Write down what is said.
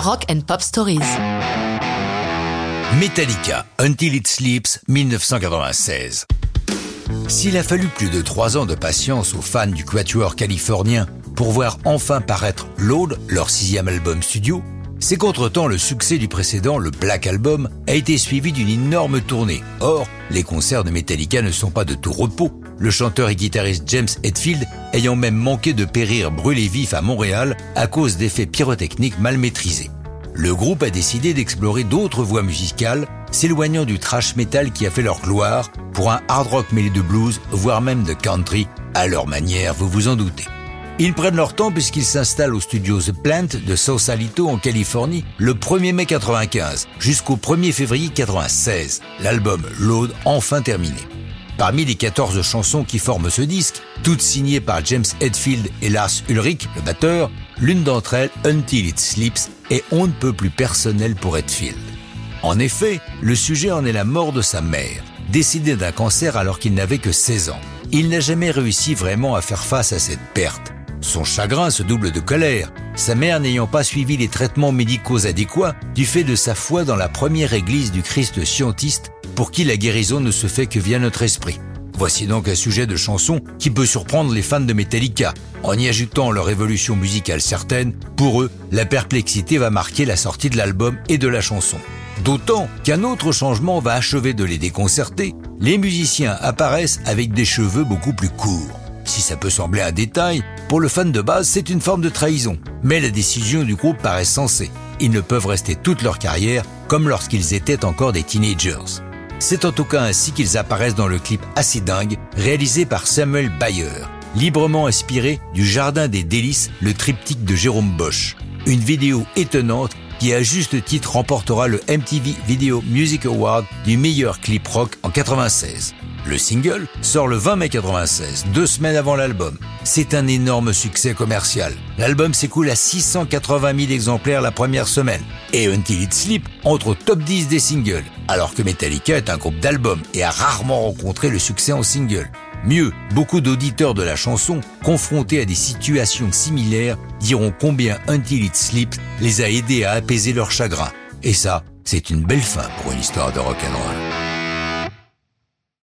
Rock and Pop Stories. Metallica, Until It Sleeps, 1996. S'il a fallu plus de trois ans de patience aux fans du quatuor californien pour voir enfin paraître Load, leur sixième album studio, c'est qu'entre-temps le succès du précédent, le Black Album, a été suivi d'une énorme tournée. Or, les concerts de Metallica ne sont pas de tout repos, le chanteur et guitariste James Hetfield ayant même manqué de périr brûlé vif à Montréal à cause d'effets pyrotechniques mal maîtrisés. Le groupe a décidé d'explorer d'autres voies musicales, s'éloignant du thrash metal qui a fait leur gloire pour un hard rock mêlé de blues, voire même de country, à leur manière, vous vous en doutez. Ils prennent leur temps puisqu'ils s'installent au studio The Plant de Sausalito en Californie le 1er mai 95 jusqu'au 1er février 96. L'album Load enfin terminé. Parmi les 14 chansons qui forment ce disque, toutes signées par James Hetfield et Lars Ulrich, le batteur, l'une d'entre elles, Until It Sleeps, est on ne peut plus personnelle pour Hetfield. En effet, le sujet en est la mort de sa mère, décédée d'un cancer alors qu'il n'avait que 16 ans. Il n'a jamais réussi vraiment à faire face à cette perte. Son chagrin se double de colère, sa mère n'ayant pas suivi les traitements médicaux adéquats du fait de sa foi dans la première église du Christ scientiste pour qui la guérison ne se fait que via notre esprit. Voici donc un sujet de chanson qui peut surprendre les fans de Metallica. En y ajoutant leur évolution musicale certaine, pour eux, la perplexité va marquer la sortie de l'album et de la chanson. D'autant qu'un autre changement va achever de les déconcerter, les musiciens apparaissent avec des cheveux beaucoup plus courts. Si ça peut sembler un détail, pour le fan de base, c'est une forme de trahison. Mais la décision du groupe paraît sensée. Ils ne peuvent rester toute leur carrière comme lorsqu'ils étaient encore des teenagers. C'est en tout cas ainsi qu'ils apparaissent dans le clip assez dingue réalisé par Samuel Bayer, librement inspiré du Jardin des délices, le triptyque de Jérôme Bosch. Une vidéo étonnante qui à juste titre remportera le MTV Video Music Award du meilleur clip rock en 96. Le single sort le 20 mai 96, deux semaines avant l'album. C'est un énorme succès commercial. L'album s'écoule à 680 000 exemplaires la première semaine. Et Until It Sleep entre au top 10 des singles, alors que Metallica est un groupe d'albums et a rarement rencontré le succès en single. Mieux, beaucoup d'auditeurs de la chanson, confrontés à des situations similaires, diront combien Until It Sleep les a aidés à apaiser leur chagrin. Et ça, c'est une belle fin pour une histoire de rock'n'roll.